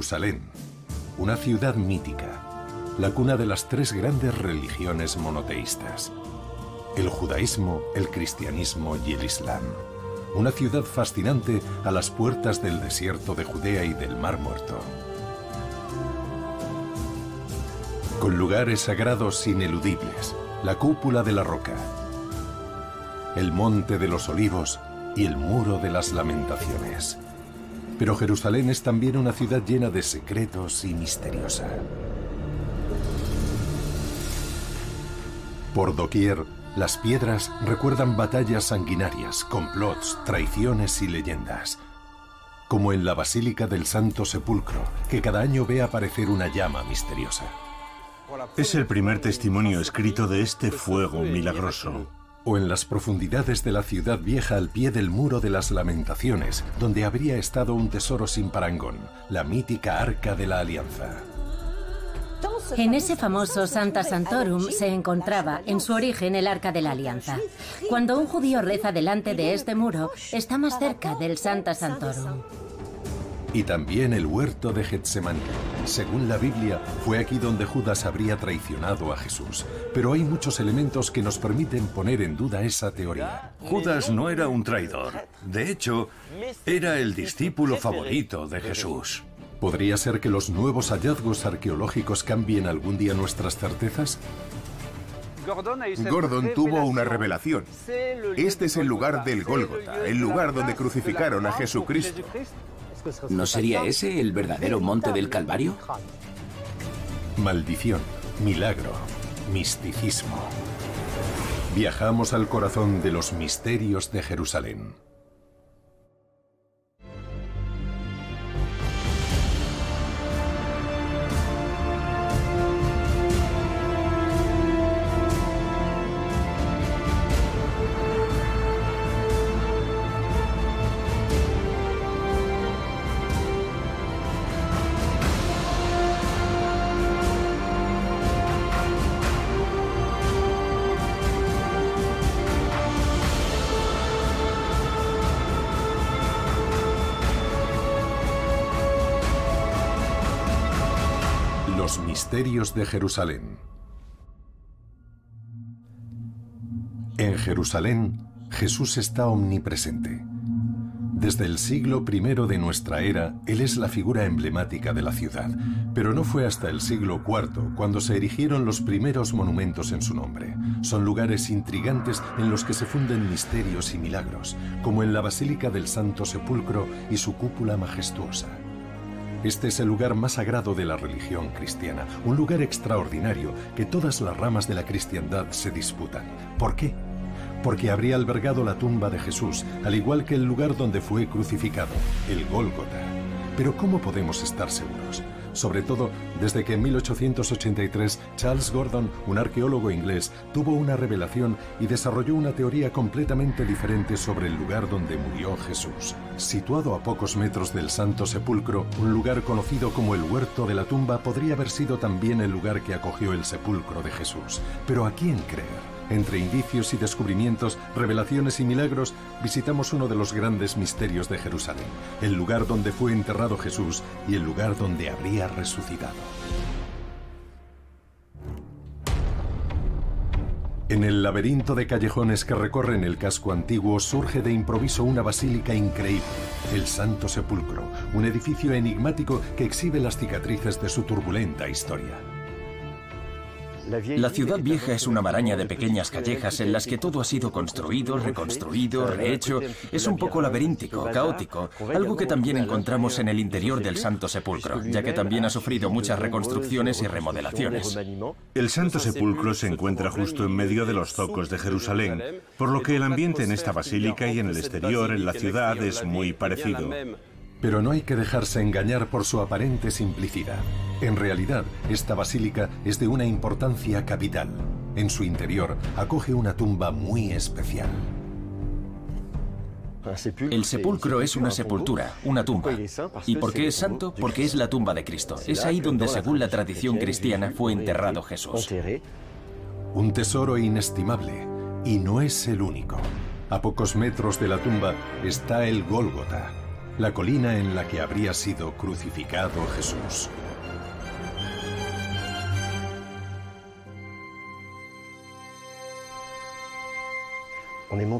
Jerusalén, una ciudad mítica, la cuna de las tres grandes religiones monoteístas, el judaísmo, el cristianismo y el islam. Una ciudad fascinante a las puertas del desierto de Judea y del Mar Muerto. Con lugares sagrados ineludibles, la cúpula de la roca, el monte de los olivos y el muro de las lamentaciones. Pero Jerusalén es también una ciudad llena de secretos y misteriosa. Por doquier, las piedras recuerdan batallas sanguinarias, complots, traiciones y leyendas. Como en la Basílica del Santo Sepulcro, que cada año ve aparecer una llama misteriosa. Es el primer testimonio escrito de este fuego milagroso o en las profundidades de la ciudad vieja al pie del muro de las lamentaciones, donde habría estado un tesoro sin parangón, la mítica Arca de la Alianza. En ese famoso Santa Santorum se encontraba en su origen el Arca de la Alianza. Cuando un judío reza delante de este muro, está más cerca del Santa Santorum y también el huerto de Getsemaní. Según la Biblia, fue aquí donde Judas habría traicionado a Jesús. Pero hay muchos elementos que nos permiten poner en duda esa teoría. Judas no era un traidor. De hecho, era el discípulo favorito de Jesús. ¿Podría ser que los nuevos hallazgos arqueológicos cambien algún día nuestras certezas? Gordon tuvo una revelación. Este es el lugar del Gólgota, el lugar donde crucificaron a Jesucristo. ¿No sería ese el verdadero monte del Calvario? Maldición, milagro, misticismo. Viajamos al corazón de los misterios de Jerusalén. De Jerusalén. En Jerusalén, Jesús está omnipresente. Desde el siglo I de nuestra era, Él es la figura emblemática de la ciudad, pero no fue hasta el siglo IV cuando se erigieron los primeros monumentos en su nombre. Son lugares intrigantes en los que se funden misterios y milagros, como en la Basílica del Santo Sepulcro y su cúpula majestuosa. Este es el lugar más sagrado de la religión cristiana, un lugar extraordinario que todas las ramas de la cristiandad se disputan. ¿Por qué? Porque habría albergado la tumba de Jesús, al igual que el lugar donde fue crucificado, el Gólgota. Pero ¿cómo podemos estar seguros? Sobre todo desde que en 1883 Charles Gordon, un arqueólogo inglés, tuvo una revelación y desarrolló una teoría completamente diferente sobre el lugar donde murió Jesús. Situado a pocos metros del Santo Sepulcro, un lugar conocido como el Huerto de la Tumba podría haber sido también el lugar que acogió el sepulcro de Jesús. Pero ¿a quién creer? Entre indicios y descubrimientos, revelaciones y milagros, visitamos uno de los grandes misterios de Jerusalén, el lugar donde fue enterrado Jesús y el lugar donde habría resucitado. En el laberinto de callejones que recorren el casco antiguo surge de improviso una basílica increíble, el Santo Sepulcro, un edificio enigmático que exhibe las cicatrices de su turbulenta historia. La ciudad vieja es una maraña de pequeñas callejas en las que todo ha sido construido, reconstruido, rehecho. Es un poco laberíntico, caótico, algo que también encontramos en el interior del Santo Sepulcro, ya que también ha sufrido muchas reconstrucciones y remodelaciones. El Santo Sepulcro se encuentra justo en medio de los zocos de Jerusalén, por lo que el ambiente en esta basílica y en el exterior, en la ciudad, es muy parecido. Pero no hay que dejarse engañar por su aparente simplicidad. En realidad, esta basílica es de una importancia capital. En su interior acoge una tumba muy especial. El sepulcro es una sepultura, una tumba. ¿Y por qué es santo? Porque es la tumba de Cristo. Es ahí donde, según la tradición cristiana, fue enterrado Jesús. Un tesoro inestimable, y no es el único. A pocos metros de la tumba está el Gólgota, la colina en la que habría sido crucificado Jesús.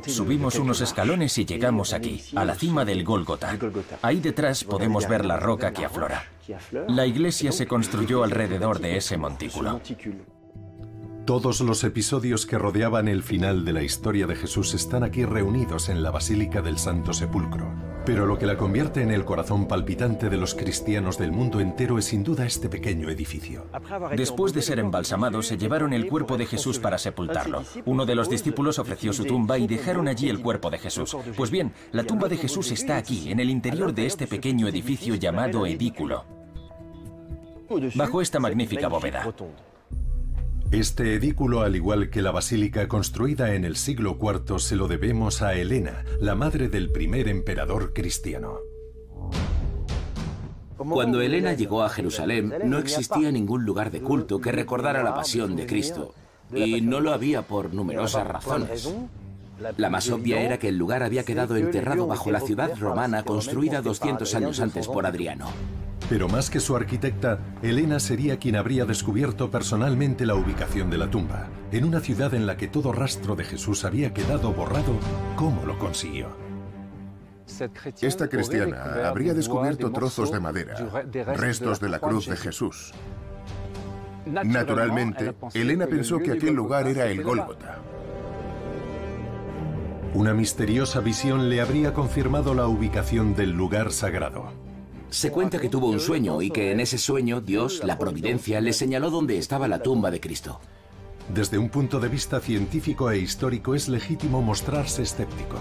Subimos unos escalones y llegamos aquí, a la cima del Gólgota. Ahí detrás podemos ver la roca que aflora. La iglesia se construyó alrededor de ese montículo. Todos los episodios que rodeaban el final de la historia de Jesús están aquí reunidos en la Basílica del Santo Sepulcro. Pero lo que la convierte en el corazón palpitante de los cristianos del mundo entero es sin duda este pequeño edificio. Después de ser embalsamados, se llevaron el cuerpo de Jesús para sepultarlo. Uno de los discípulos ofreció su tumba y dejaron allí el cuerpo de Jesús. Pues bien, la tumba de Jesús está aquí, en el interior de este pequeño edificio llamado edículo. Bajo esta magnífica bóveda. Este edículo, al igual que la basílica construida en el siglo IV, se lo debemos a Helena, la madre del primer emperador cristiano. Cuando Helena llegó a Jerusalén, no existía ningún lugar de culto que recordara la pasión de Cristo. Y no lo había por numerosas razones. La más obvia era que el lugar había quedado enterrado bajo la ciudad romana construida 200 años antes por Adriano. Pero más que su arquitecta, Helena sería quien habría descubierto personalmente la ubicación de la tumba, en una ciudad en la que todo rastro de Jesús había quedado borrado. ¿Cómo lo consiguió? Esta cristiana habría descubierto trozos de madera, restos de la cruz de Jesús. Naturalmente, Elena pensó que aquel lugar era el Gólgota. Una misteriosa visión le habría confirmado la ubicación del lugar sagrado. Se cuenta que tuvo un sueño y que en ese sueño Dios, la providencia, le señaló dónde estaba la tumba de Cristo. Desde un punto de vista científico e histórico es legítimo mostrarse escéptico.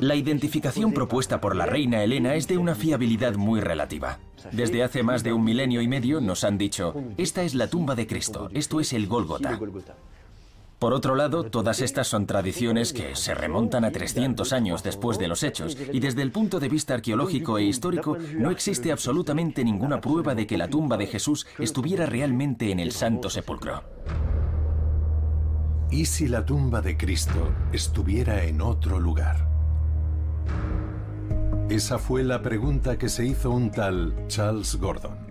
La identificación propuesta por la reina Elena es de una fiabilidad muy relativa. Desde hace más de un milenio y medio nos han dicho, esta es la tumba de Cristo, esto es el Gólgota. Por otro lado, todas estas son tradiciones que se remontan a 300 años después de los hechos y desde el punto de vista arqueológico e histórico no existe absolutamente ninguna prueba de que la tumba de Jesús estuviera realmente en el Santo Sepulcro. ¿Y si la tumba de Cristo estuviera en otro lugar? Esa fue la pregunta que se hizo un tal Charles Gordon.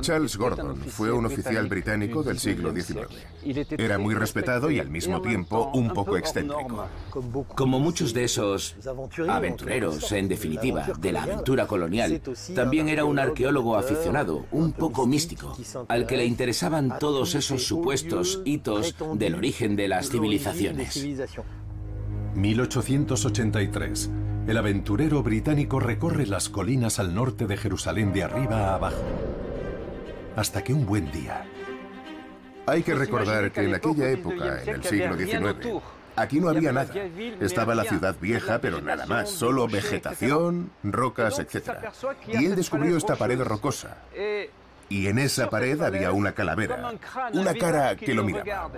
Charles Gordon fue un oficial británico del siglo XIX. Era muy respetado y al mismo tiempo un poco excéntrico. Como muchos de esos aventureros, en definitiva, de la aventura colonial, también era un arqueólogo aficionado, un poco místico, al que le interesaban todos esos supuestos hitos del origen de las civilizaciones. 1883. El aventurero británico recorre las colinas al norte de Jerusalén de arriba a abajo. Hasta que un buen día... Hay que recordar que en aquella época, en el siglo XIX, aquí no había nada. Estaba la ciudad vieja, pero nada más, solo vegetación, rocas, etc. Y él descubrió esta pared rocosa. Y en esa pared había una calavera, una cara que lo miraba.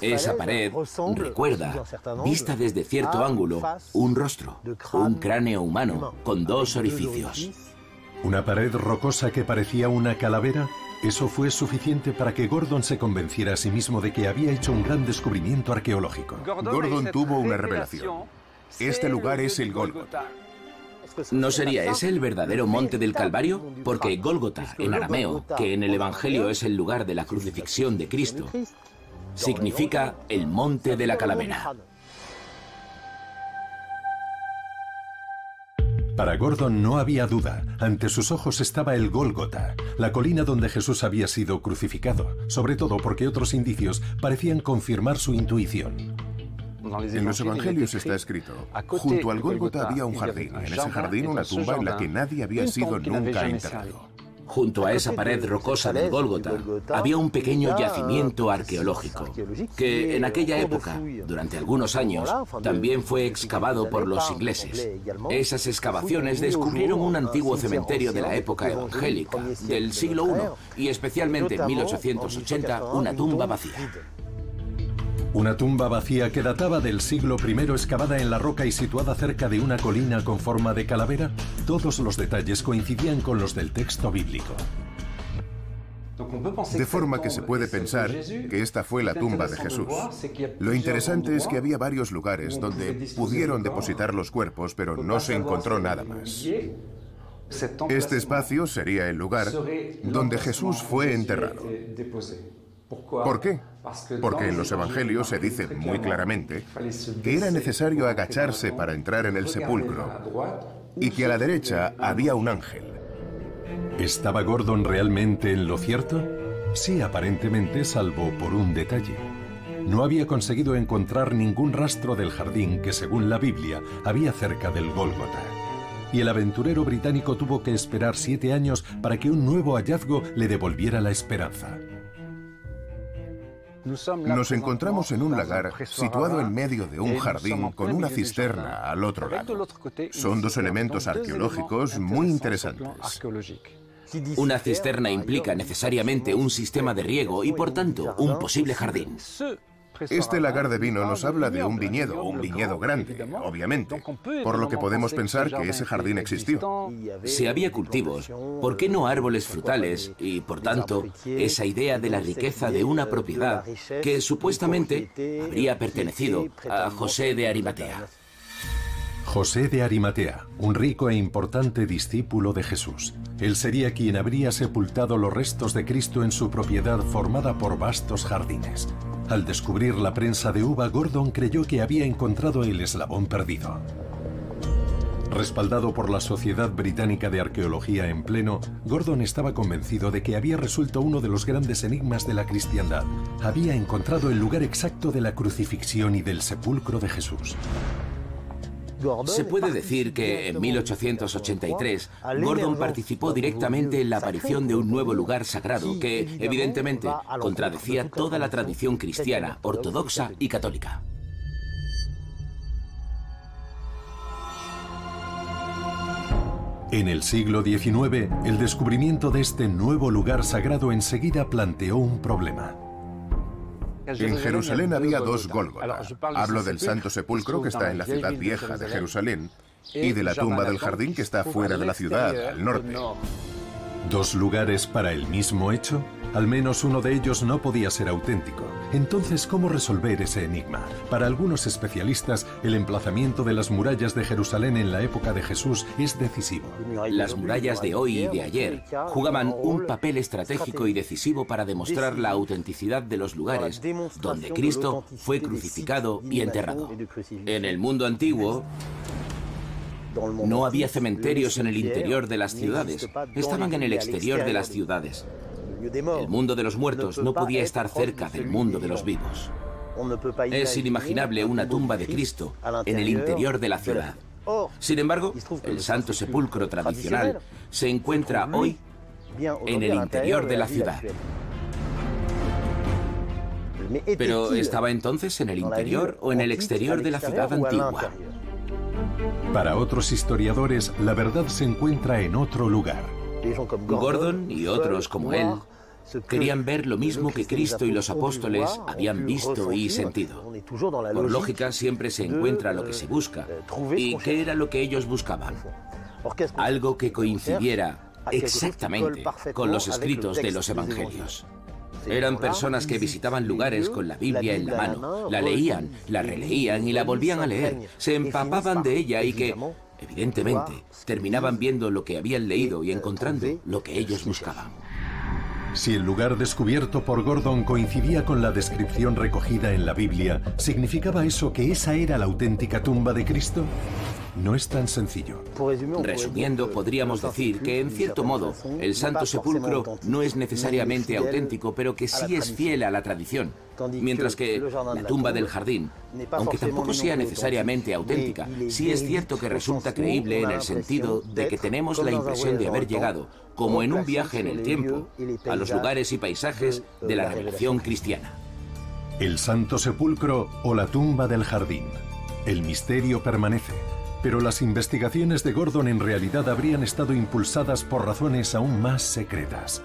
Esa pared recuerda, vista desde cierto ángulo, un rostro, un cráneo humano con dos orificios. ¿Una pared rocosa que parecía una calavera? Eso fue suficiente para que Gordon se convenciera a sí mismo de que había hecho un gran descubrimiento arqueológico. Gordon tuvo una revelación. Este lugar es el Gólgota. ¿No sería ese el verdadero monte del Calvario? Porque Gólgota, en arameo, que en el Evangelio es el lugar de la crucifixión de Cristo, significa el monte de la calavera. Para Gordon no había duda. Ante sus ojos estaba el Gólgota, la colina donde Jesús había sido crucificado, sobre todo porque otros indicios parecían confirmar su intuición. En los evangelios está escrito, junto al Gólgota había un jardín, en ese jardín una tumba en la que nadie había sido nunca enterrado. Junto a esa pared rocosa del Gólgota había un pequeño yacimiento arqueológico que en aquella época, durante algunos años, también fue excavado por los ingleses. Esas excavaciones descubrieron un antiguo cementerio de la época evangélica, del siglo I, y especialmente en 1880 una tumba vacía. Una tumba vacía que databa del siglo I excavada en la roca y situada cerca de una colina con forma de calavera, todos los detalles coincidían con los del texto bíblico. De forma que se puede pensar que esta fue la tumba de Jesús. Lo interesante es que había varios lugares donde pudieron depositar los cuerpos, pero no se encontró nada más. Este espacio sería el lugar donde Jesús fue enterrado. ¿Por qué? Porque en los Evangelios se dice muy claramente que era necesario agacharse para entrar en el sepulcro y que a la derecha había un ángel. ¿Estaba Gordon realmente en lo cierto? Sí, aparentemente, salvo por un detalle. No había conseguido encontrar ningún rastro del jardín que, según la Biblia, había cerca del Gólgota. Y el aventurero británico tuvo que esperar siete años para que un nuevo hallazgo le devolviera la esperanza. Nos encontramos en un lagar situado en medio de un jardín con una cisterna al otro lado. Son dos elementos arqueológicos muy interesantes. Una cisterna implica necesariamente un sistema de riego y por tanto un posible jardín. Este lagar de vino nos habla de un viñedo, un viñedo grande, obviamente, por lo que podemos pensar que ese jardín existió. Si había cultivos, ¿por qué no árboles frutales y, por tanto, esa idea de la riqueza de una propiedad que supuestamente habría pertenecido a José de Arimatea? José de Arimatea, un rico e importante discípulo de Jesús. Él sería quien habría sepultado los restos de Cristo en su propiedad formada por vastos jardines. Al descubrir la prensa de uva, Gordon creyó que había encontrado el eslabón perdido. Respaldado por la Sociedad Británica de Arqueología en pleno, Gordon estaba convencido de que había resuelto uno de los grandes enigmas de la cristiandad. Había encontrado el lugar exacto de la crucifixión y del sepulcro de Jesús. Se puede decir que en 1883 Gordon participó directamente en la aparición de un nuevo lugar sagrado que, evidentemente, contradecía toda la tradición cristiana, ortodoxa y católica. En el siglo XIX, el descubrimiento de este nuevo lugar sagrado enseguida planteó un problema. En Jerusalén había dos Gólgota. Hablo del Santo Sepulcro que está en la ciudad vieja de Jerusalén y de la tumba del jardín que está fuera de la ciudad, al norte. ¿Dos lugares para el mismo hecho? Al menos uno de ellos no podía ser auténtico. Entonces, ¿cómo resolver ese enigma? Para algunos especialistas, el emplazamiento de las murallas de Jerusalén en la época de Jesús es decisivo. Las murallas de hoy y de ayer jugaban un papel estratégico y decisivo para demostrar la autenticidad de los lugares donde Cristo fue crucificado y enterrado. En el mundo antiguo, no había cementerios en el interior de las ciudades, estaban en el exterior de las ciudades. El mundo de los muertos no podía estar cerca del mundo de los vivos. Es inimaginable una tumba de Cristo en el interior de la ciudad. Sin embargo, el Santo Sepulcro tradicional se encuentra hoy en el interior de la ciudad. Pero ¿estaba entonces en el interior o en el exterior de la ciudad antigua? Para otros historiadores, la verdad se encuentra en otro lugar. Gordon y otros como él querían ver lo mismo que Cristo y los apóstoles habían visto y sentido. Por lógica siempre se encuentra lo que se busca. ¿Y qué era lo que ellos buscaban? Algo que coincidiera exactamente con los escritos de los evangelios. Eran personas que visitaban lugares con la Biblia en la mano, la leían, la releían y la volvían a leer, se empapaban de ella y que, evidentemente, terminaban viendo lo que habían leído y encontrando lo que ellos buscaban. Si el lugar descubierto por Gordon coincidía con la descripción recogida en la Biblia, ¿significaba eso que esa era la auténtica tumba de Cristo? No es tan sencillo. Resumiendo, podríamos decir que, en cierto modo, el Santo Sepulcro no es necesariamente auténtico, pero que sí es fiel a la tradición. Mientras que la tumba del jardín, aunque tampoco sea necesariamente auténtica, sí es cierto que resulta creíble en el sentido de que tenemos la impresión de haber llegado, como en un viaje en el tiempo, a los lugares y paisajes de la revelación cristiana. El Santo Sepulcro o la tumba del jardín. El misterio permanece. Pero las investigaciones de Gordon en realidad habrían estado impulsadas por razones aún más secretas.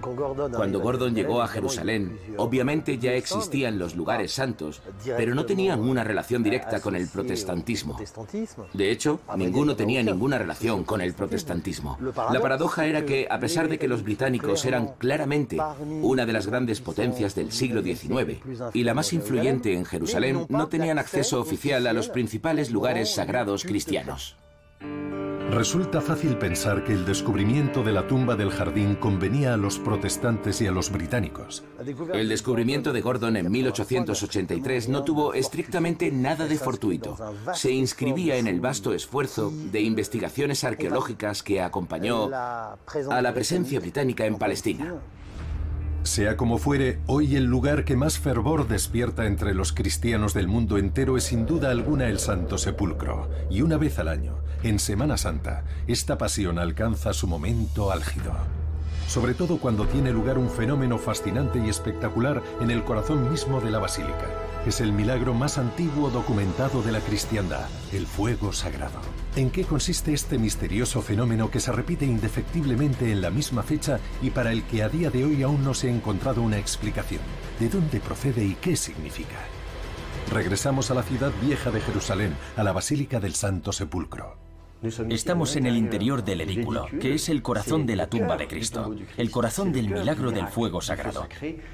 Cuando Gordon llegó a Jerusalén, obviamente ya existían los lugares santos, pero no tenían una relación directa con el protestantismo. De hecho, ninguno tenía ninguna relación con el protestantismo. La paradoja era que, a pesar de que los británicos eran claramente una de las grandes potencias del siglo XIX y la más influyente en Jerusalén, no tenían acceso oficial a los principales lugares sagrados cristianos. Resulta fácil pensar que el descubrimiento de la tumba del jardín convenía a los protestantes y a los británicos. El descubrimiento de Gordon en 1883 no tuvo estrictamente nada de fortuito. Se inscribía en el vasto esfuerzo de investigaciones arqueológicas que acompañó a la presencia británica en Palestina. Sea como fuere, hoy el lugar que más fervor despierta entre los cristianos del mundo entero es sin duda alguna el Santo Sepulcro. Y una vez al año, en Semana Santa, esta pasión alcanza su momento álgido. Sobre todo cuando tiene lugar un fenómeno fascinante y espectacular en el corazón mismo de la basílica. Es el milagro más antiguo documentado de la cristiandad, el fuego sagrado. ¿En qué consiste este misterioso fenómeno que se repite indefectiblemente en la misma fecha y para el que a día de hoy aún no se ha encontrado una explicación? ¿De dónde procede y qué significa? Regresamos a la ciudad vieja de Jerusalén, a la Basílica del Santo Sepulcro. Estamos en el interior del edículo, que es el corazón de la tumba de Cristo, el corazón del milagro del fuego sagrado.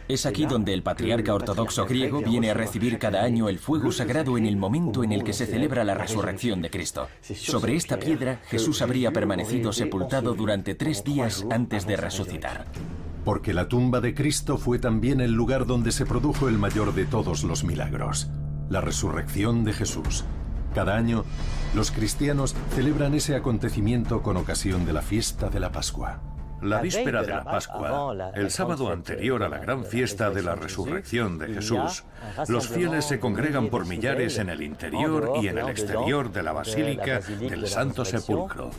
Es aquí donde el patriarca ortodoxo griego viene a recibir cada año el fuego sagrado en el momento en el que se celebra la resurrección de Cristo. Sobre esta piedra Jesús habría permanecido sepultado durante tres días antes de resucitar. Porque la tumba de Cristo fue también el lugar donde se produjo el mayor de todos los milagros, la resurrección de Jesús. Cada año, los cristianos celebran ese acontecimiento con ocasión de la fiesta de la Pascua. La víspera de la Pascua, el sábado anterior a la gran fiesta de la resurrección de Jesús, los fieles se congregan por millares en el interior y en el exterior de la Basílica del Santo Sepulcro.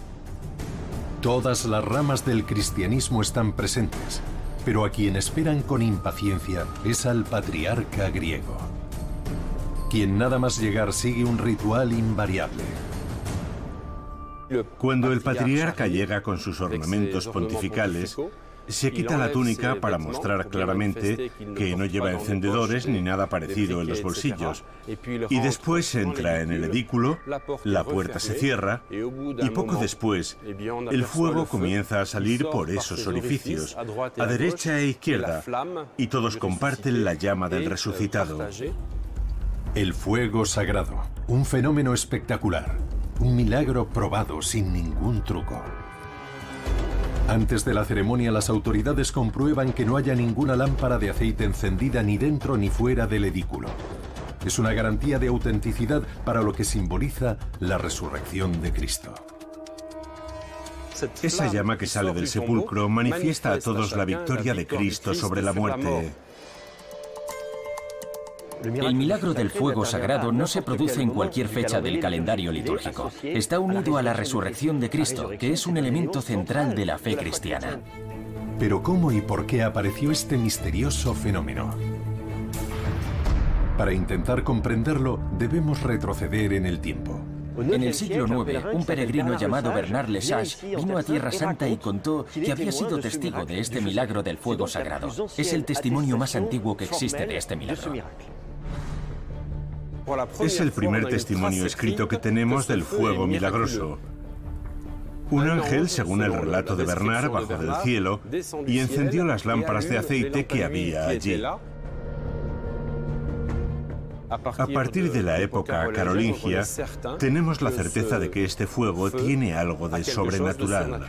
Todas las ramas del cristianismo están presentes, pero a quien esperan con impaciencia es al patriarca griego quien nada más llegar sigue un ritual invariable. Cuando el patriarca llega con sus ornamentos pontificales, se quita la túnica para mostrar claramente que no lleva encendedores ni nada parecido en los bolsillos. Y después entra en el edículo, la puerta se cierra y poco después el fuego comienza a salir por esos orificios, a derecha e izquierda, y todos comparten la llama del resucitado. El fuego sagrado, un fenómeno espectacular, un milagro probado sin ningún truco. Antes de la ceremonia las autoridades comprueban que no haya ninguna lámpara de aceite encendida ni dentro ni fuera del edículo. Es una garantía de autenticidad para lo que simboliza la resurrección de Cristo. Esa llama que sale del sepulcro manifiesta a todos la victoria de Cristo sobre la muerte. El milagro del fuego sagrado no se produce en cualquier fecha del calendario litúrgico. Está unido a la resurrección de Cristo, que es un elemento central de la fe cristiana. Pero ¿cómo y por qué apareció este misterioso fenómeno? Para intentar comprenderlo, debemos retroceder en el tiempo. En el siglo IX, un peregrino llamado Bernard Lesage vino a Tierra Santa y contó que había sido testigo de este milagro del fuego sagrado. Es el testimonio más antiguo que existe de este milagro. Es el primer testimonio escrito que tenemos del fuego milagroso. Un ángel, según el relato de Bernard, bajó del cielo y encendió las lámparas de aceite que había allí. A partir de la época carolingia, tenemos la certeza de que este fuego tiene algo de sobrenatural.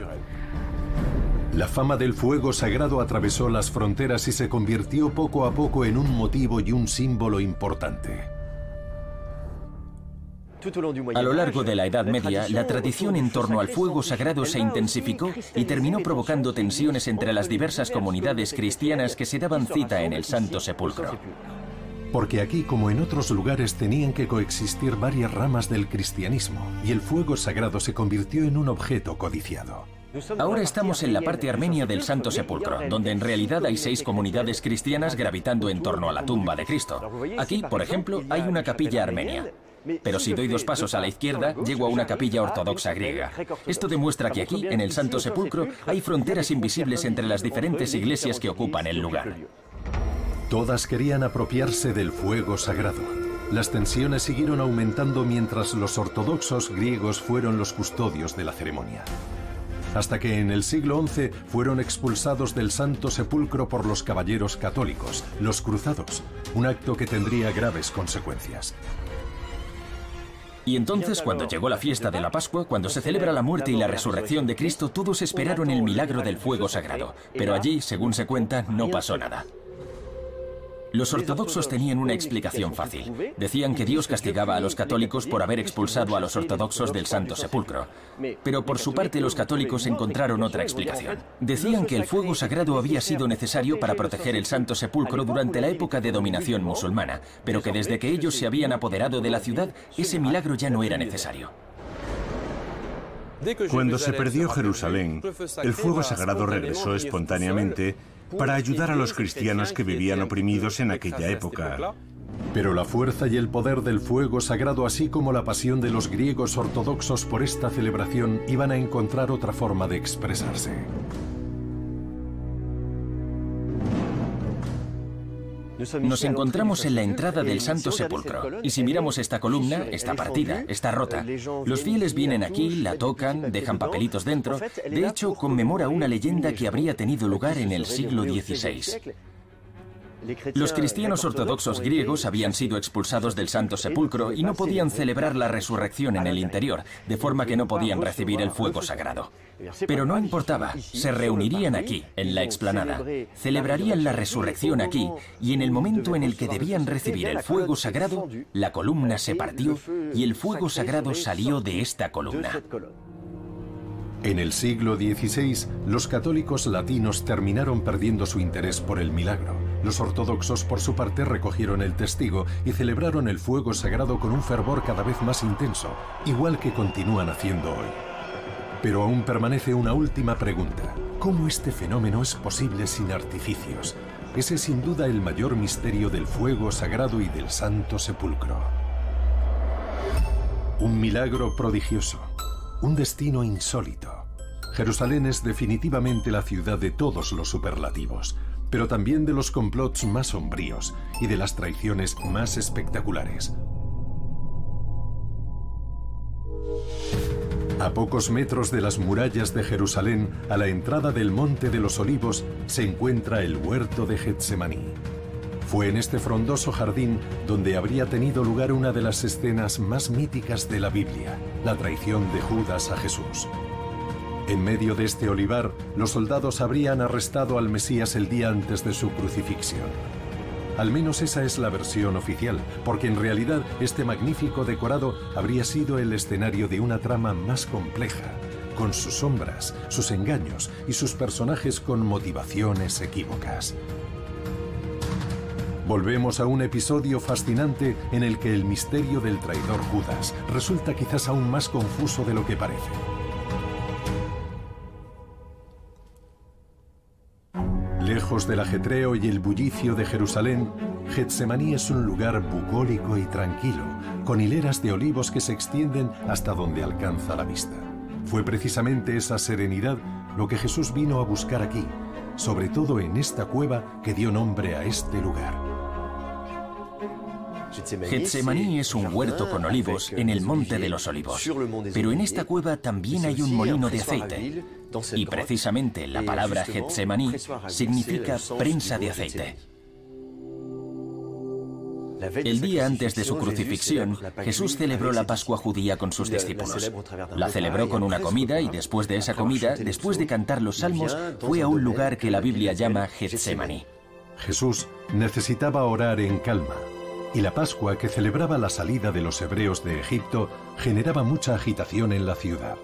La fama del fuego sagrado atravesó las fronteras y se convirtió poco a poco en un motivo y un símbolo importante. A lo largo de la Edad Media, la tradición en torno al fuego sagrado se intensificó y terminó provocando tensiones entre las diversas comunidades cristianas que se daban cita en el Santo Sepulcro. Porque aquí, como en otros lugares, tenían que coexistir varias ramas del cristianismo, y el fuego sagrado se convirtió en un objeto codiciado. Ahora estamos en la parte armenia del Santo Sepulcro, donde en realidad hay seis comunidades cristianas gravitando en torno a la tumba de Cristo. Aquí, por ejemplo, hay una capilla armenia. Pero si doy dos pasos a la izquierda, llego a una capilla ortodoxa griega. Esto demuestra que aquí, en el Santo Sepulcro, hay fronteras invisibles entre las diferentes iglesias que ocupan el lugar. Todas querían apropiarse del fuego sagrado. Las tensiones siguieron aumentando mientras los ortodoxos griegos fueron los custodios de la ceremonia. Hasta que en el siglo XI fueron expulsados del Santo Sepulcro por los caballeros católicos, los cruzados, un acto que tendría graves consecuencias. Y entonces, cuando llegó la fiesta de la Pascua, cuando se celebra la muerte y la resurrección de Cristo, todos esperaron el milagro del fuego sagrado. Pero allí, según se cuenta, no pasó nada. Los ortodoxos tenían una explicación fácil. Decían que Dios castigaba a los católicos por haber expulsado a los ortodoxos del Santo Sepulcro. Pero por su parte los católicos encontraron otra explicación. Decían que el fuego sagrado había sido necesario para proteger el Santo Sepulcro durante la época de dominación musulmana, pero que desde que ellos se habían apoderado de la ciudad, ese milagro ya no era necesario. Cuando se perdió Jerusalén, el fuego sagrado regresó espontáneamente para ayudar a los cristianos que vivían oprimidos en aquella época. Pero la fuerza y el poder del fuego sagrado, así como la pasión de los griegos ortodoxos por esta celebración, iban a encontrar otra forma de expresarse. Nos encontramos en la entrada del Santo Sepulcro. Y si miramos esta columna, está partida, está rota. Los fieles vienen aquí, la tocan, dejan papelitos dentro. De hecho, conmemora una leyenda que habría tenido lugar en el siglo XVI. Los cristianos ortodoxos griegos habían sido expulsados del Santo Sepulcro y no podían celebrar la resurrección en el interior, de forma que no podían recibir el fuego sagrado. Pero no importaba, se reunirían aquí, en la explanada, celebrarían la resurrección aquí, y en el momento en el que debían recibir el fuego sagrado, la columna se partió y el fuego sagrado salió de esta columna. En el siglo XVI, los católicos latinos terminaron perdiendo su interés por el milagro. Los ortodoxos, por su parte, recogieron el testigo y celebraron el fuego sagrado con un fervor cada vez más intenso, igual que continúan haciendo hoy. Pero aún permanece una última pregunta. ¿Cómo este fenómeno es posible sin artificios? Ese es sin duda el mayor misterio del fuego sagrado y del santo sepulcro. Un milagro prodigioso, un destino insólito. Jerusalén es definitivamente la ciudad de todos los superlativos, pero también de los complots más sombríos y de las traiciones más espectaculares. A pocos metros de las murallas de Jerusalén, a la entrada del Monte de los Olivos, se encuentra el huerto de Getsemaní. Fue en este frondoso jardín donde habría tenido lugar una de las escenas más míticas de la Biblia, la traición de Judas a Jesús. En medio de este olivar, los soldados habrían arrestado al Mesías el día antes de su crucifixión. Al menos esa es la versión oficial, porque en realidad este magnífico decorado habría sido el escenario de una trama más compleja, con sus sombras, sus engaños y sus personajes con motivaciones equívocas. Volvemos a un episodio fascinante en el que el misterio del traidor Judas resulta quizás aún más confuso de lo que parece. Lejos del ajetreo y el bullicio de Jerusalén, Getsemaní es un lugar bucólico y tranquilo, con hileras de olivos que se extienden hasta donde alcanza la vista. Fue precisamente esa serenidad lo que Jesús vino a buscar aquí, sobre todo en esta cueva que dio nombre a este lugar. Getsemaní es un huerto con olivos en el Monte de los Olivos, pero en esta cueva también hay un molino de aceite, y precisamente la palabra Getsemaní significa prensa de aceite. El día antes de su crucifixión, Jesús celebró la Pascua judía con sus discípulos. La celebró con una comida y después de esa comida, después de cantar los salmos, fue a un lugar que la Biblia llama Getsemaní. Jesús necesitaba orar en calma, y la Pascua que celebraba la salida de los hebreos de Egipto generaba mucha agitación en la ciudad.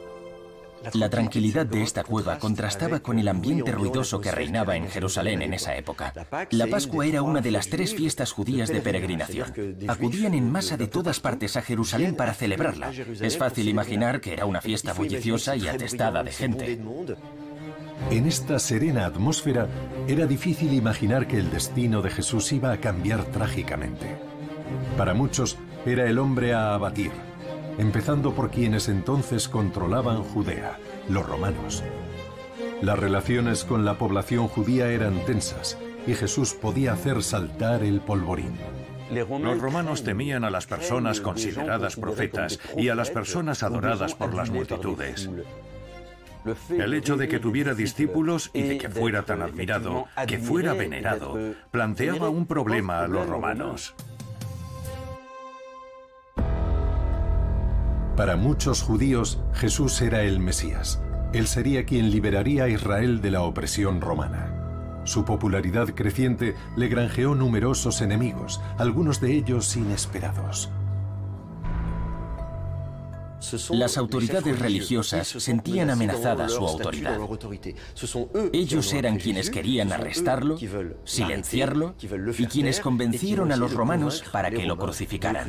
La tranquilidad de esta cueva contrastaba con el ambiente ruidoso que reinaba en Jerusalén en esa época. La Pascua era una de las tres fiestas judías de peregrinación. Acudían en masa de todas partes a Jerusalén para celebrarla. Es fácil imaginar que era una fiesta bulliciosa y atestada de gente. En esta serena atmósfera era difícil imaginar que el destino de Jesús iba a cambiar trágicamente. Para muchos era el hombre a abatir, empezando por quienes entonces controlaban Judea, los romanos. Las relaciones con la población judía eran tensas y Jesús podía hacer saltar el polvorín. Los romanos temían a las personas consideradas profetas y a las personas adoradas por las multitudes. El hecho de que tuviera discípulos y de que fuera tan admirado, que fuera venerado, planteaba un problema a los romanos. Para muchos judíos, Jesús era el Mesías. Él sería quien liberaría a Israel de la opresión romana. Su popularidad creciente le granjeó numerosos enemigos, algunos de ellos inesperados. Las autoridades religiosas sentían amenazada su autoridad. Ellos eran quienes querían arrestarlo, silenciarlo y quienes convencieron a los romanos para que lo crucificaran.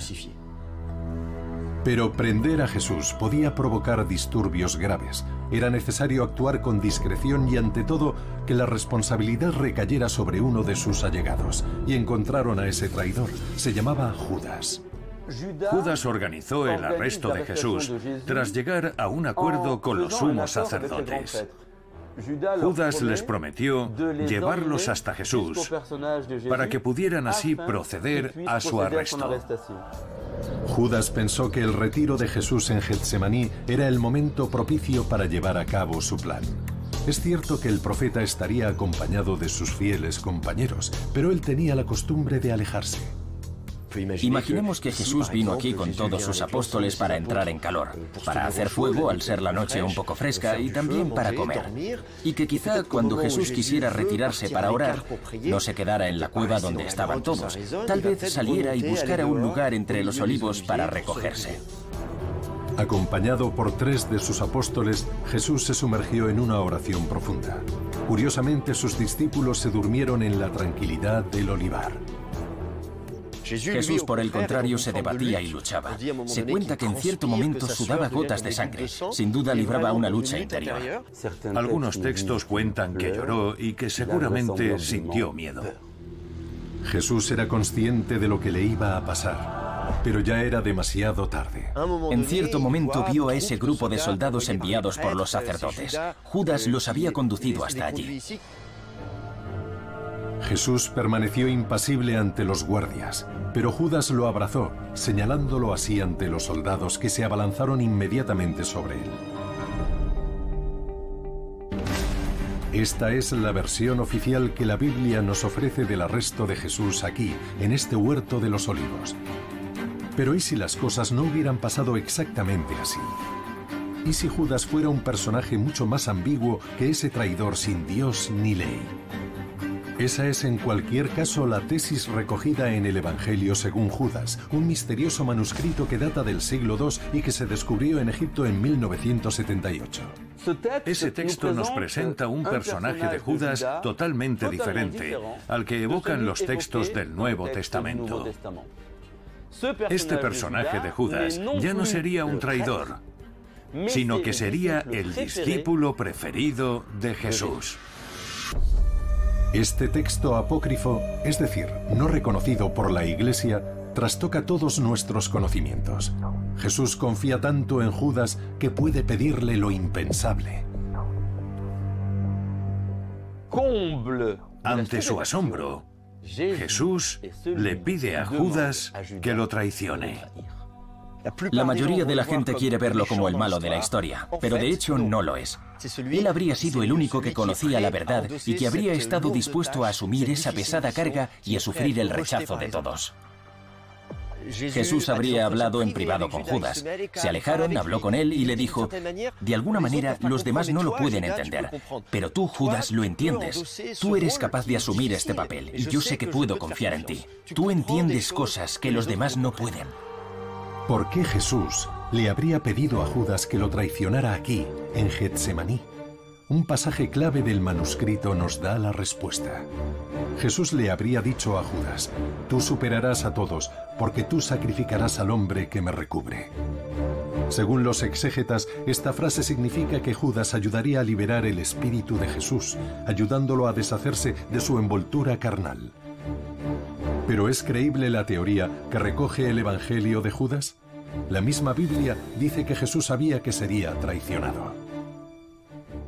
Pero prender a Jesús podía provocar disturbios graves. Era necesario actuar con discreción y ante todo que la responsabilidad recayera sobre uno de sus allegados. Y encontraron a ese traidor. Se llamaba Judas. Judas organizó el arresto de Jesús tras llegar a un acuerdo con los sumos sacerdotes. Judas les prometió llevarlos hasta Jesús para que pudieran así proceder a su arresto. Judas pensó que el retiro de Jesús en Getsemaní era el momento propicio para llevar a cabo su plan. Es cierto que el profeta estaría acompañado de sus fieles compañeros, pero él tenía la costumbre de alejarse. Imaginemos que Jesús vino aquí con todos sus apóstoles para entrar en calor, para hacer fuego al ser la noche un poco fresca y también para comer. Y que quizá cuando Jesús quisiera retirarse para orar, no se quedara en la cueva donde estaban todos. Tal vez saliera y buscara un lugar entre los olivos para recogerse. Acompañado por tres de sus apóstoles, Jesús se sumergió en una oración profunda. Curiosamente, sus discípulos se durmieron en la tranquilidad del olivar. Jesús, por el contrario, se debatía y luchaba. Se cuenta que en cierto momento sudaba gotas de sangre. Sin duda libraba una lucha interior. Algunos textos cuentan que lloró y que seguramente sintió miedo. Jesús era consciente de lo que le iba a pasar, pero ya era demasiado tarde. En cierto momento vio a ese grupo de soldados enviados por los sacerdotes. Judas los había conducido hasta allí. Jesús permaneció impasible ante los guardias, pero Judas lo abrazó, señalándolo así ante los soldados que se abalanzaron inmediatamente sobre él. Esta es la versión oficial que la Biblia nos ofrece del arresto de Jesús aquí, en este huerto de los olivos. Pero ¿y si las cosas no hubieran pasado exactamente así? ¿Y si Judas fuera un personaje mucho más ambiguo que ese traidor sin Dios ni ley? Esa es en cualquier caso la tesis recogida en el Evangelio según Judas, un misterioso manuscrito que data del siglo II y que se descubrió en Egipto en 1978. Ese texto nos presenta un personaje de Judas totalmente diferente al que evocan los textos del Nuevo Testamento. Este personaje de Judas ya no sería un traidor, sino que sería el discípulo preferido de Jesús. Este texto apócrifo, es decir, no reconocido por la Iglesia, trastoca todos nuestros conocimientos. Jesús confía tanto en Judas que puede pedirle lo impensable. Ante su asombro, Jesús le pide a Judas que lo traicione. La mayoría de la gente quiere verlo como el malo de la historia, pero de hecho no lo es. Él habría sido el único que conocía la verdad y que habría estado dispuesto a asumir esa pesada carga y a sufrir el rechazo de todos. Jesús habría hablado en privado con Judas. Se alejaron, habló con él y le dijo, de alguna manera los demás no lo pueden entender, pero tú, Judas, lo entiendes. Tú eres capaz de asumir este papel y yo sé que puedo confiar en ti. Tú entiendes cosas que los demás no pueden. ¿Por qué Jesús le habría pedido a Judas que lo traicionara aquí, en Getsemaní? Un pasaje clave del manuscrito nos da la respuesta. Jesús le habría dicho a Judas, tú superarás a todos, porque tú sacrificarás al hombre que me recubre. Según los exégetas, esta frase significa que Judas ayudaría a liberar el espíritu de Jesús, ayudándolo a deshacerse de su envoltura carnal. Pero ¿es creíble la teoría que recoge el Evangelio de Judas? La misma Biblia dice que Jesús sabía que sería traicionado.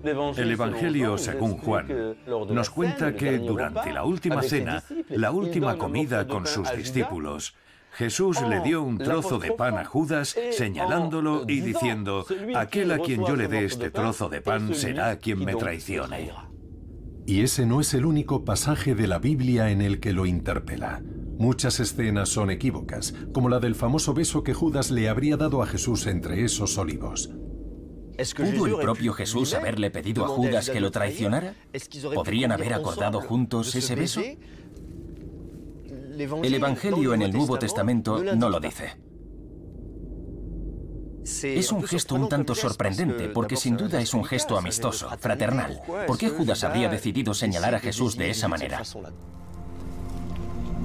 El Evangelio, según Juan, nos cuenta que durante la última cena, la última comida con sus discípulos, Jesús le dio un trozo de pan a Judas, señalándolo y diciendo, aquel a quien yo le dé este trozo de pan será quien me traicione. Y ese no es el único pasaje de la Biblia en el que lo interpela. Muchas escenas son equívocas, como la del famoso beso que Judas le habría dado a Jesús entre esos olivos. ¿Pudo el propio Jesús haberle pedido a Judas que lo traicionara? ¿Podrían haber acordado juntos ese beso? El Evangelio en el Nuevo Testamento no lo dice. Es un gesto un tanto sorprendente, porque sin duda es un gesto amistoso, fraternal. ¿Por qué Judas habría decidido señalar a Jesús de esa manera?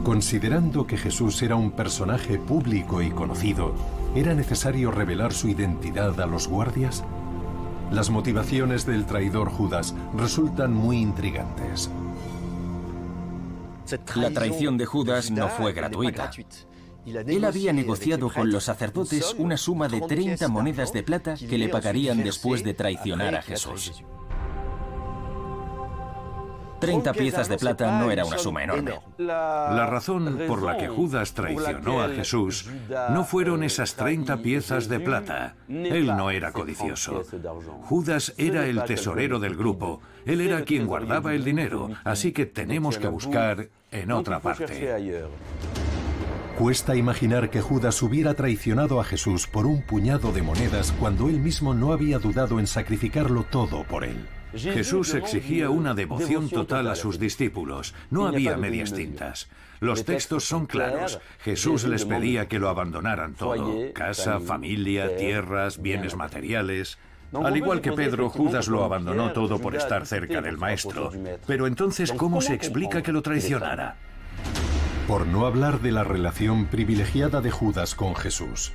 Considerando que Jesús era un personaje público y conocido, ¿era necesario revelar su identidad a los guardias? Las motivaciones del traidor Judas resultan muy intrigantes. La traición de Judas no fue gratuita. Él había negociado con los sacerdotes una suma de 30 monedas de plata que le pagarían después de traicionar a Jesús. 30 piezas de plata no era una suma enorme. La razón por la que Judas traicionó a Jesús no fueron esas 30 piezas de plata. Él no era codicioso. Judas era el tesorero del grupo. Él era quien guardaba el dinero. Así que tenemos que buscar en otra parte. Cuesta imaginar que Judas hubiera traicionado a Jesús por un puñado de monedas cuando él mismo no había dudado en sacrificarlo todo por él. Jesús exigía una devoción total a sus discípulos. No había medias tintas. Los textos son claros. Jesús les pedía que lo abandonaran todo. Casa, familia, tierras, bienes materiales. Al igual que Pedro, Judas lo abandonó todo por estar cerca del Maestro. Pero entonces, ¿cómo se explica que lo traicionara? Por no hablar de la relación privilegiada de Judas con Jesús.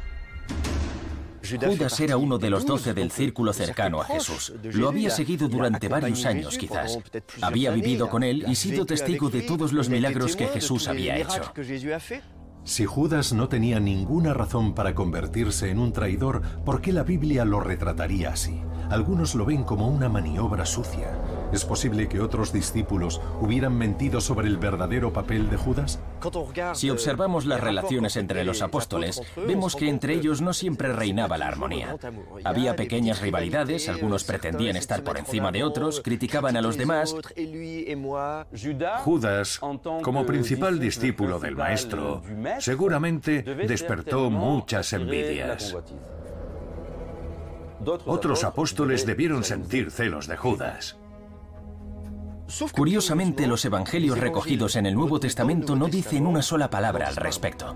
Judas era uno de los doce del círculo cercano a Jesús. Lo había seguido durante varios años, quizás. Había vivido con él y sido testigo de todos los milagros que Jesús había hecho. Si Judas no tenía ninguna razón para convertirse en un traidor, ¿por qué la Biblia lo retrataría así? Algunos lo ven como una maniobra sucia. ¿Es posible que otros discípulos hubieran mentido sobre el verdadero papel de Judas? Si observamos las relaciones entre los apóstoles, vemos que entre ellos no siempre reinaba la armonía. Había pequeñas rivalidades, algunos pretendían estar por encima de otros, criticaban a los demás. Judas, como principal discípulo del Maestro, seguramente despertó muchas envidias. Otros apóstoles debieron sentir celos de Judas. Curiosamente, los evangelios recogidos en el Nuevo Testamento no dicen una sola palabra al respecto.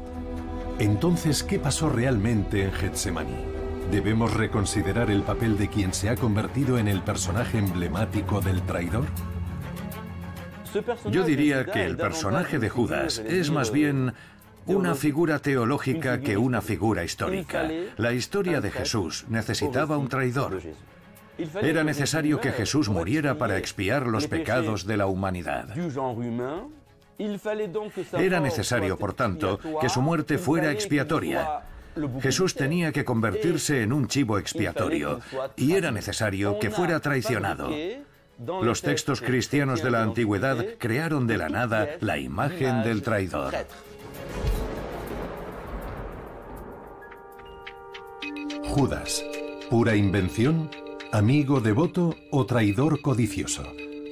Entonces, ¿qué pasó realmente en Getsemaní? ¿Debemos reconsiderar el papel de quien se ha convertido en el personaje emblemático del traidor? Yo diría que el personaje de Judas es más bien una figura teológica que una figura histórica. La historia de Jesús necesitaba un traidor. Era necesario que Jesús muriera para expiar los pecados de la humanidad. Era necesario, por tanto, que su muerte fuera expiatoria. Jesús tenía que convertirse en un chivo expiatorio y era necesario que fuera traicionado. Los textos cristianos de la antigüedad crearon de la nada la imagen del traidor. Judas, pura invención ¿Amigo devoto o traidor codicioso?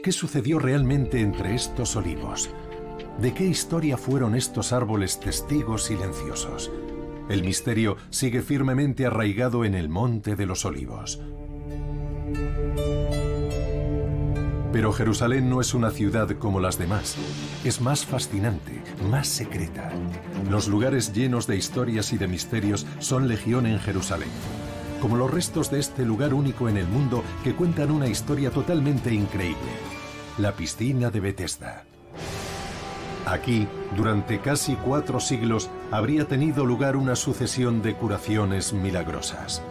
¿Qué sucedió realmente entre estos olivos? ¿De qué historia fueron estos árboles testigos silenciosos? El misterio sigue firmemente arraigado en el monte de los olivos. Pero Jerusalén no es una ciudad como las demás. Es más fascinante, más secreta. Los lugares llenos de historias y de misterios son legión en Jerusalén como los restos de este lugar único en el mundo que cuentan una historia totalmente increíble, la piscina de Bethesda. Aquí, durante casi cuatro siglos, habría tenido lugar una sucesión de curaciones milagrosas.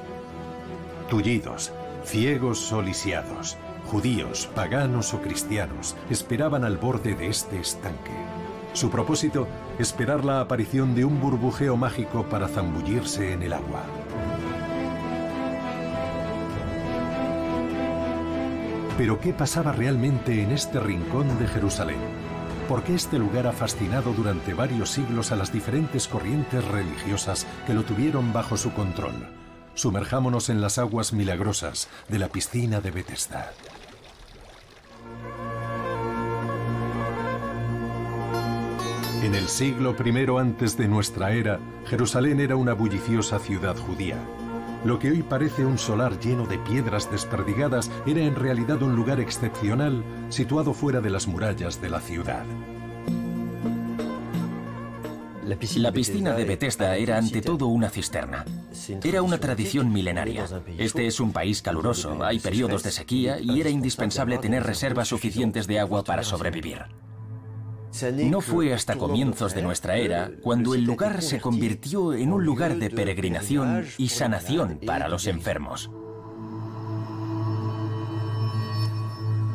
Tullidos, ciegos o lisiados, judíos, paganos o cristianos, esperaban al borde de este estanque. Su propósito, esperar la aparición de un burbujeo mágico para zambullirse en el agua. Pero ¿qué pasaba realmente en este rincón de Jerusalén? ¿Por qué este lugar ha fascinado durante varios siglos a las diferentes corrientes religiosas que lo tuvieron bajo su control? Sumerjámonos en las aguas milagrosas de la piscina de Bethesda. En el siglo I antes de nuestra era, Jerusalén era una bulliciosa ciudad judía. Lo que hoy parece un solar lleno de piedras desperdigadas era en realidad un lugar excepcional situado fuera de las murallas de la ciudad. La piscina de Bethesda era ante todo una cisterna. Era una tradición milenaria. Este es un país caluroso, hay periodos de sequía y era indispensable tener reservas suficientes de agua para sobrevivir. No fue hasta comienzos de nuestra era cuando el lugar se convirtió en un lugar de peregrinación y sanación para los enfermos.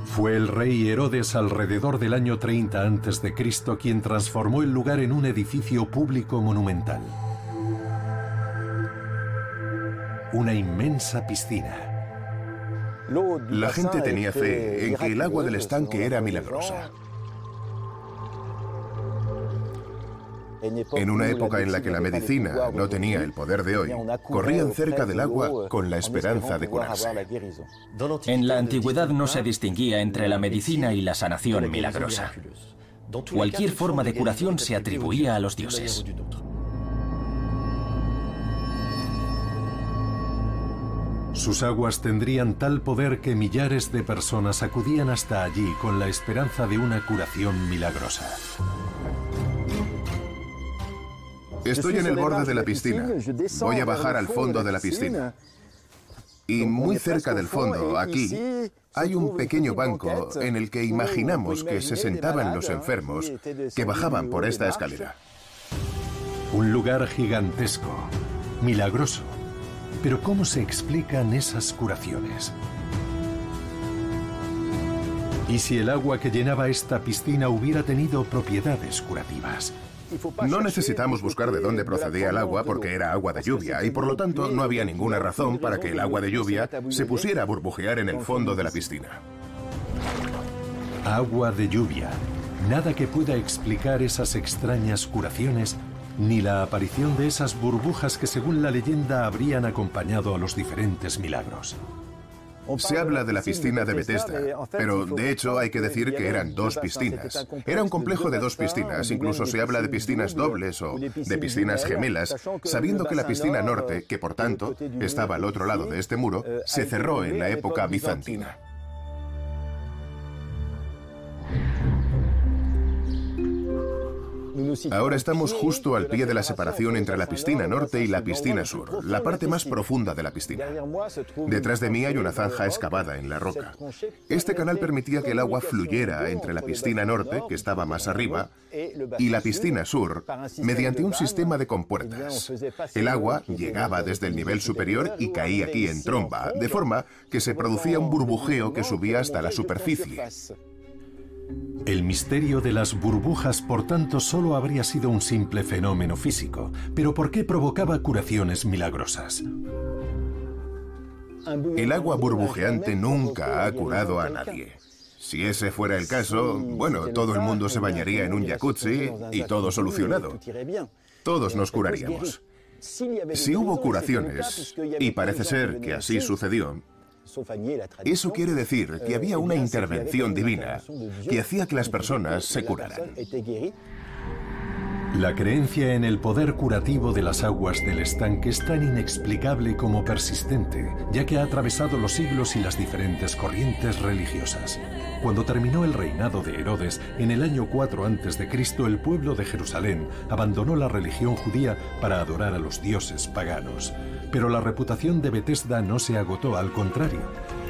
Fue el rey Herodes alrededor del año 30 a.C. quien transformó el lugar en un edificio público monumental. Una inmensa piscina. La gente tenía fe en que el agua del estanque era milagrosa. En una época en la que la medicina no tenía el poder de hoy, corrían cerca del agua con la esperanza de curarse. En la antigüedad no se distinguía entre la medicina y la sanación milagrosa. Cualquier forma de curación se atribuía a los dioses. Sus aguas tendrían tal poder que millares de personas acudían hasta allí con la esperanza de una curación milagrosa. Estoy en el borde de la piscina. Voy a bajar al fondo de la piscina. Y muy cerca del fondo, aquí, hay un pequeño banco en el que imaginamos que se sentaban los enfermos que bajaban por esta escalera. Un lugar gigantesco, milagroso. Pero ¿cómo se explican esas curaciones? ¿Y si el agua que llenaba esta piscina hubiera tenido propiedades curativas? No necesitamos buscar de dónde procedía el agua porque era agua de lluvia y por lo tanto no había ninguna razón para que el agua de lluvia se pusiera a burbujear en el fondo de la piscina. Agua de lluvia. Nada que pueda explicar esas extrañas curaciones ni la aparición de esas burbujas que según la leyenda habrían acompañado a los diferentes milagros. Se habla de la piscina de Bethesda, pero de hecho hay que decir que eran dos piscinas. Era un complejo de dos piscinas, incluso se habla de piscinas dobles o de piscinas gemelas, sabiendo que la piscina norte, que por tanto estaba al otro lado de este muro, se cerró en la época bizantina. Ahora estamos justo al pie de la separación entre la piscina norte y la piscina sur, la parte más profunda de la piscina. Detrás de mí hay una zanja excavada en la roca. Este canal permitía que el agua fluyera entre la piscina norte, que estaba más arriba, y la piscina sur, mediante un sistema de compuertas. El agua llegaba desde el nivel superior y caía aquí en tromba, de forma que se producía un burbujeo que subía hasta la superficie. El misterio de las burbujas, por tanto, solo habría sido un simple fenómeno físico, pero ¿por qué provocaba curaciones milagrosas? El agua burbujeante nunca ha curado a nadie. Si ese fuera el caso, bueno, todo el mundo se bañaría en un jacuzzi y todo solucionado. Todos nos curaríamos. Si hubo curaciones, y parece ser que así sucedió, eso quiere decir que había una intervención divina que hacía que las personas se curaran. La creencia en el poder curativo de las aguas del estanque es tan inexplicable como persistente, ya que ha atravesado los siglos y las diferentes corrientes religiosas. Cuando terminó el reinado de Herodes, en el año 4 a.C., el pueblo de Jerusalén abandonó la religión judía para adorar a los dioses paganos. Pero la reputación de Bethesda no se agotó, al contrario.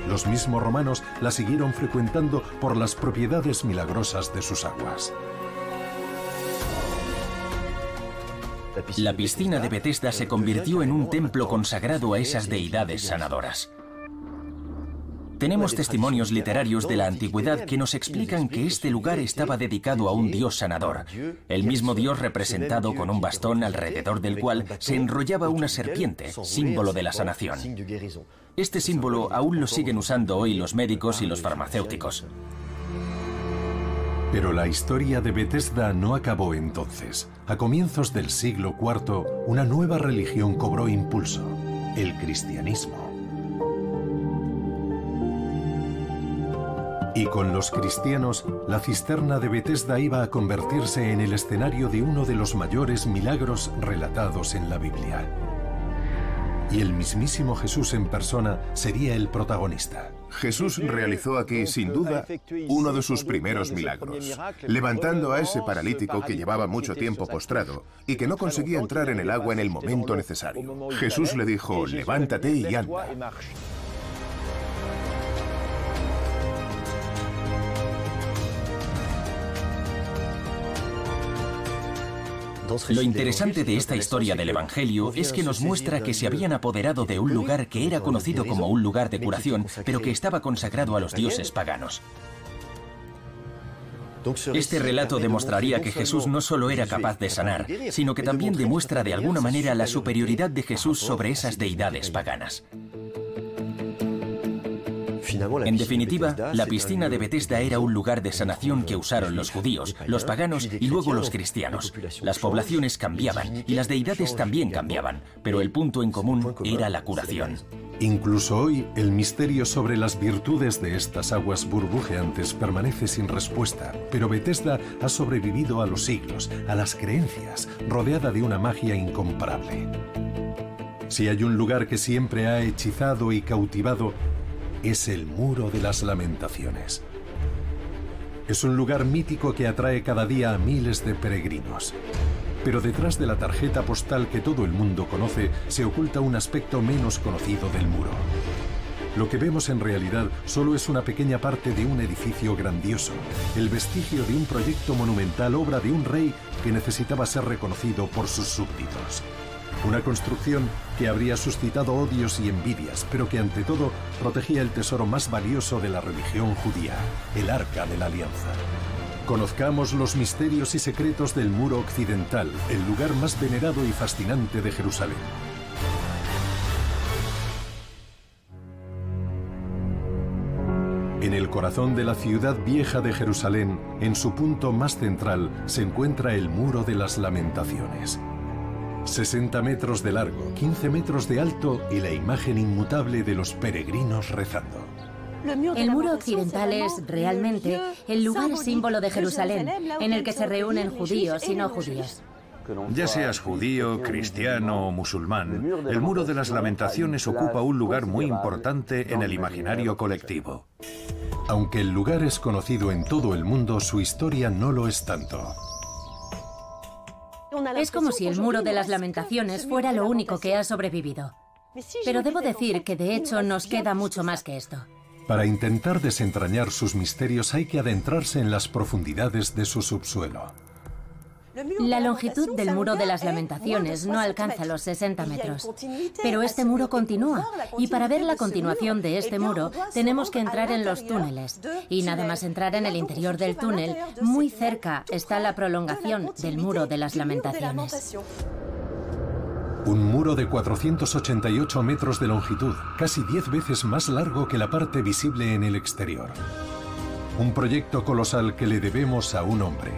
Los mismos romanos la siguieron frecuentando por las propiedades milagrosas de sus aguas. La piscina de Bethesda se convirtió en un templo consagrado a esas deidades sanadoras. Tenemos testimonios literarios de la antigüedad que nos explican que este lugar estaba dedicado a un dios sanador, el mismo dios representado con un bastón alrededor del cual se enrollaba una serpiente, símbolo de la sanación. Este símbolo aún lo siguen usando hoy los médicos y los farmacéuticos. Pero la historia de Bethesda no acabó entonces. A comienzos del siglo IV, una nueva religión cobró impulso, el cristianismo. Con los cristianos, la cisterna de Bethesda iba a convertirse en el escenario de uno de los mayores milagros relatados en la Biblia. Y el mismísimo Jesús en persona sería el protagonista. Jesús realizó aquí, sin duda, uno de sus primeros milagros, levantando a ese paralítico que llevaba mucho tiempo postrado y que no conseguía entrar en el agua en el momento necesario. Jesús le dijo, levántate y anda. Lo interesante de esta historia del Evangelio es que nos muestra que se habían apoderado de un lugar que era conocido como un lugar de curación, pero que estaba consagrado a los dioses paganos. Este relato demostraría que Jesús no solo era capaz de sanar, sino que también demuestra de alguna manera la superioridad de Jesús sobre esas deidades paganas. En definitiva, la piscina de Bethesda era un lugar de sanación que usaron los judíos, los paganos y luego los cristianos. Las poblaciones cambiaban y las deidades también cambiaban, pero el punto en común era la curación. Incluso hoy, el misterio sobre las virtudes de estas aguas burbujeantes permanece sin respuesta, pero Bethesda ha sobrevivido a los siglos, a las creencias, rodeada de una magia incomparable. Si hay un lugar que siempre ha hechizado y cautivado, es el Muro de las Lamentaciones. Es un lugar mítico que atrae cada día a miles de peregrinos. Pero detrás de la tarjeta postal que todo el mundo conoce se oculta un aspecto menos conocido del muro. Lo que vemos en realidad solo es una pequeña parte de un edificio grandioso, el vestigio de un proyecto monumental obra de un rey que necesitaba ser reconocido por sus súbditos. Una construcción que habría suscitado odios y envidias, pero que ante todo protegía el tesoro más valioso de la religión judía, el Arca de la Alianza. Conozcamos los misterios y secretos del muro occidental, el lugar más venerado y fascinante de Jerusalén. En el corazón de la ciudad vieja de Jerusalén, en su punto más central, se encuentra el Muro de las Lamentaciones. 60 metros de largo, 15 metros de alto y la imagen inmutable de los peregrinos rezando. El muro occidental es realmente el lugar símbolo de Jerusalén, en el que se reúnen judíos y no judíos. Ya seas judío, cristiano o musulmán, el muro de las lamentaciones ocupa un lugar muy importante en el imaginario colectivo. Aunque el lugar es conocido en todo el mundo, su historia no lo es tanto. Es como si el muro de las lamentaciones fuera lo único que ha sobrevivido. Pero debo decir que de hecho nos queda mucho más que esto. Para intentar desentrañar sus misterios hay que adentrarse en las profundidades de su subsuelo. La longitud del muro de las lamentaciones no alcanza los 60 metros, pero este muro continúa. y para ver la continuación de este muro tenemos que entrar en los túneles. Y nada más entrar en el interior del túnel, muy cerca está la prolongación del muro de las lamentaciones. Un muro de 488 metros de longitud, casi 10 veces más largo que la parte visible en el exterior. Un proyecto colosal que le debemos a un hombre,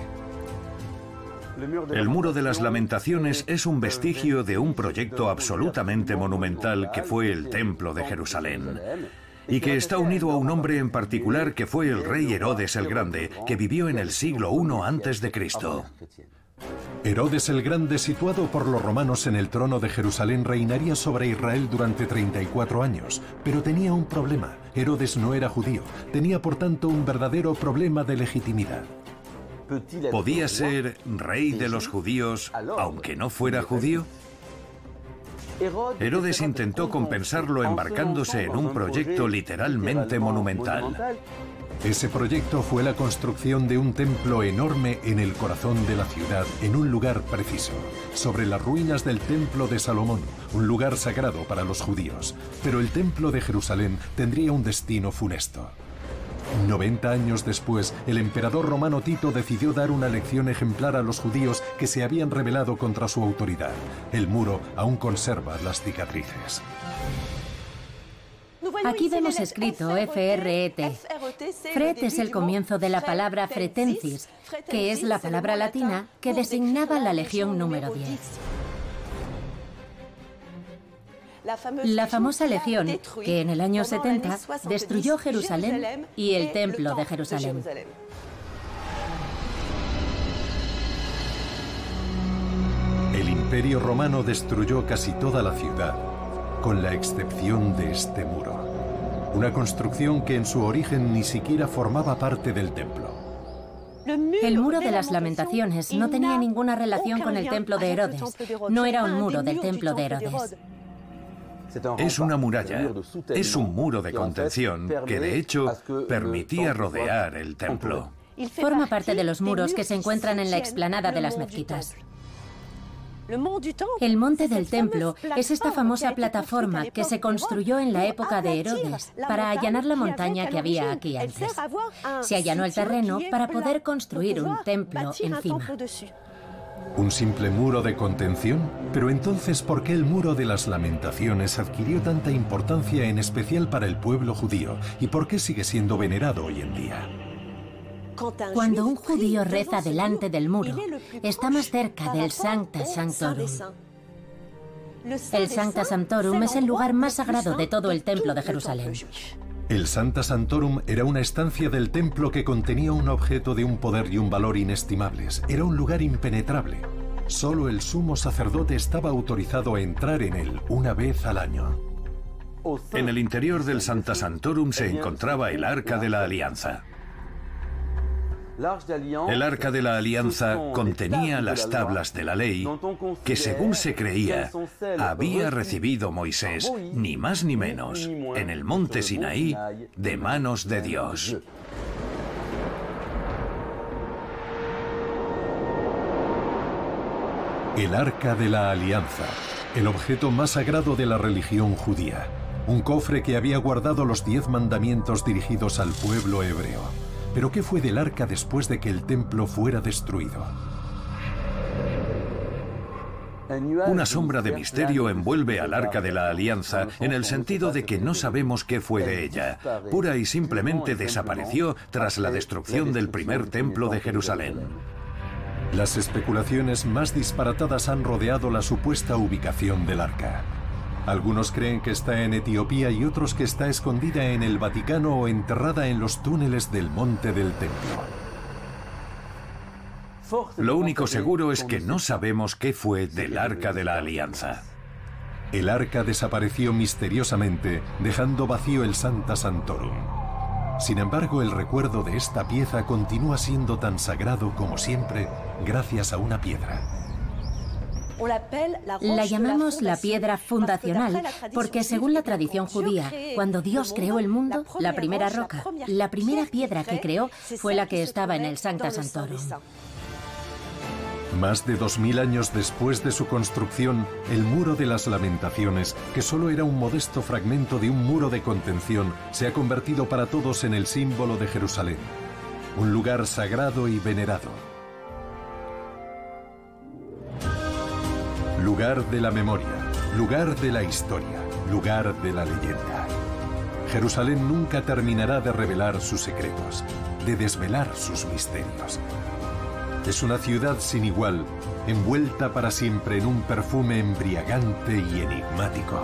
el Muro de las Lamentaciones es un vestigio de un proyecto absolutamente monumental que fue el Templo de Jerusalén y que está unido a un hombre en particular que fue el rey Herodes el Grande, que vivió en el siglo I antes de Cristo. Herodes el Grande, situado por los romanos en el trono de Jerusalén, reinaría sobre Israel durante 34 años, pero tenía un problema. Herodes no era judío, tenía por tanto un verdadero problema de legitimidad. ¿Podía ser rey de los judíos aunque no fuera judío? Herodes intentó compensarlo embarcándose en un proyecto literalmente monumental. Ese proyecto fue la construcción de un templo enorme en el corazón de la ciudad, en un lugar preciso, sobre las ruinas del templo de Salomón, un lugar sagrado para los judíos. Pero el templo de Jerusalén tendría un destino funesto. 90 años después, el emperador romano Tito decidió dar una lección ejemplar a los judíos que se habían rebelado contra su autoridad. El muro aún conserva las cicatrices. Aquí vemos escrito FRET. Fret es el comienzo de la palabra fretensis, que es la palabra latina que designaba la legión número 10. La famosa legión que en el año 70 destruyó Jerusalén y el templo de Jerusalén. El imperio romano destruyó casi toda la ciudad, con la excepción de este muro. Una construcción que en su origen ni siquiera formaba parte del templo. El muro de las lamentaciones no tenía ninguna relación con el templo de Herodes. No era un muro del templo de Herodes. Es una muralla, es un muro de contención que de hecho permitía rodear el templo. Forma parte de los muros que se encuentran en la explanada de las mezquitas. El monte del templo es esta famosa plataforma que se construyó en la época de Herodes para allanar la montaña que había aquí antes. Se allanó el terreno para poder construir un templo encima. ¿Un simple muro de contención? Pero entonces, ¿por qué el muro de las lamentaciones adquirió tanta importancia en especial para el pueblo judío? ¿Y por qué sigue siendo venerado hoy en día? Cuando un judío reza delante del muro, está más cerca del Sancta Sanctorum. El Sancta Sanctorum es el lugar más sagrado de todo el templo de Jerusalén. El Sancta Sanctorum era una estancia del templo que contenía un objeto de un poder y un valor inestimables. Era un lugar impenetrable. Solo el sumo sacerdote estaba autorizado a entrar en él una vez al año. En el interior del Sancta Sanctorum se encontraba el Arca de la Alianza. El arca de la alianza contenía las tablas de la ley que, según se creía, había recibido Moisés, ni más ni menos, en el monte Sinaí, de manos de Dios. El arca de la alianza, el objeto más sagrado de la religión judía, un cofre que había guardado los diez mandamientos dirigidos al pueblo hebreo. Pero ¿qué fue del arca después de que el templo fuera destruido? Una sombra de misterio envuelve al arca de la alianza en el sentido de que no sabemos qué fue de ella. Pura y simplemente desapareció tras la destrucción del primer templo de Jerusalén. Las especulaciones más disparatadas han rodeado la supuesta ubicación del arca. Algunos creen que está en Etiopía y otros que está escondida en el Vaticano o enterrada en los túneles del monte del templo. Lo único seguro es que no sabemos qué fue del Arca de la Alianza. El arca desapareció misteriosamente, dejando vacío el Santa Santorum. Sin embargo, el recuerdo de esta pieza continúa siendo tan sagrado como siempre gracias a una piedra. La llamamos la piedra fundacional porque según la tradición judía, cuando Dios creó el mundo, la primera roca, la primera piedra que creó fue la que estaba en el Sancta Santorum. Más de dos mil años después de su construcción, el Muro de las Lamentaciones, que solo era un modesto fragmento de un muro de contención, se ha convertido para todos en el símbolo de Jerusalén, un lugar sagrado y venerado. Lugar de la memoria, lugar de la historia, lugar de la leyenda. Jerusalén nunca terminará de revelar sus secretos, de desvelar sus misterios. Es una ciudad sin igual, envuelta para siempre en un perfume embriagante y enigmático.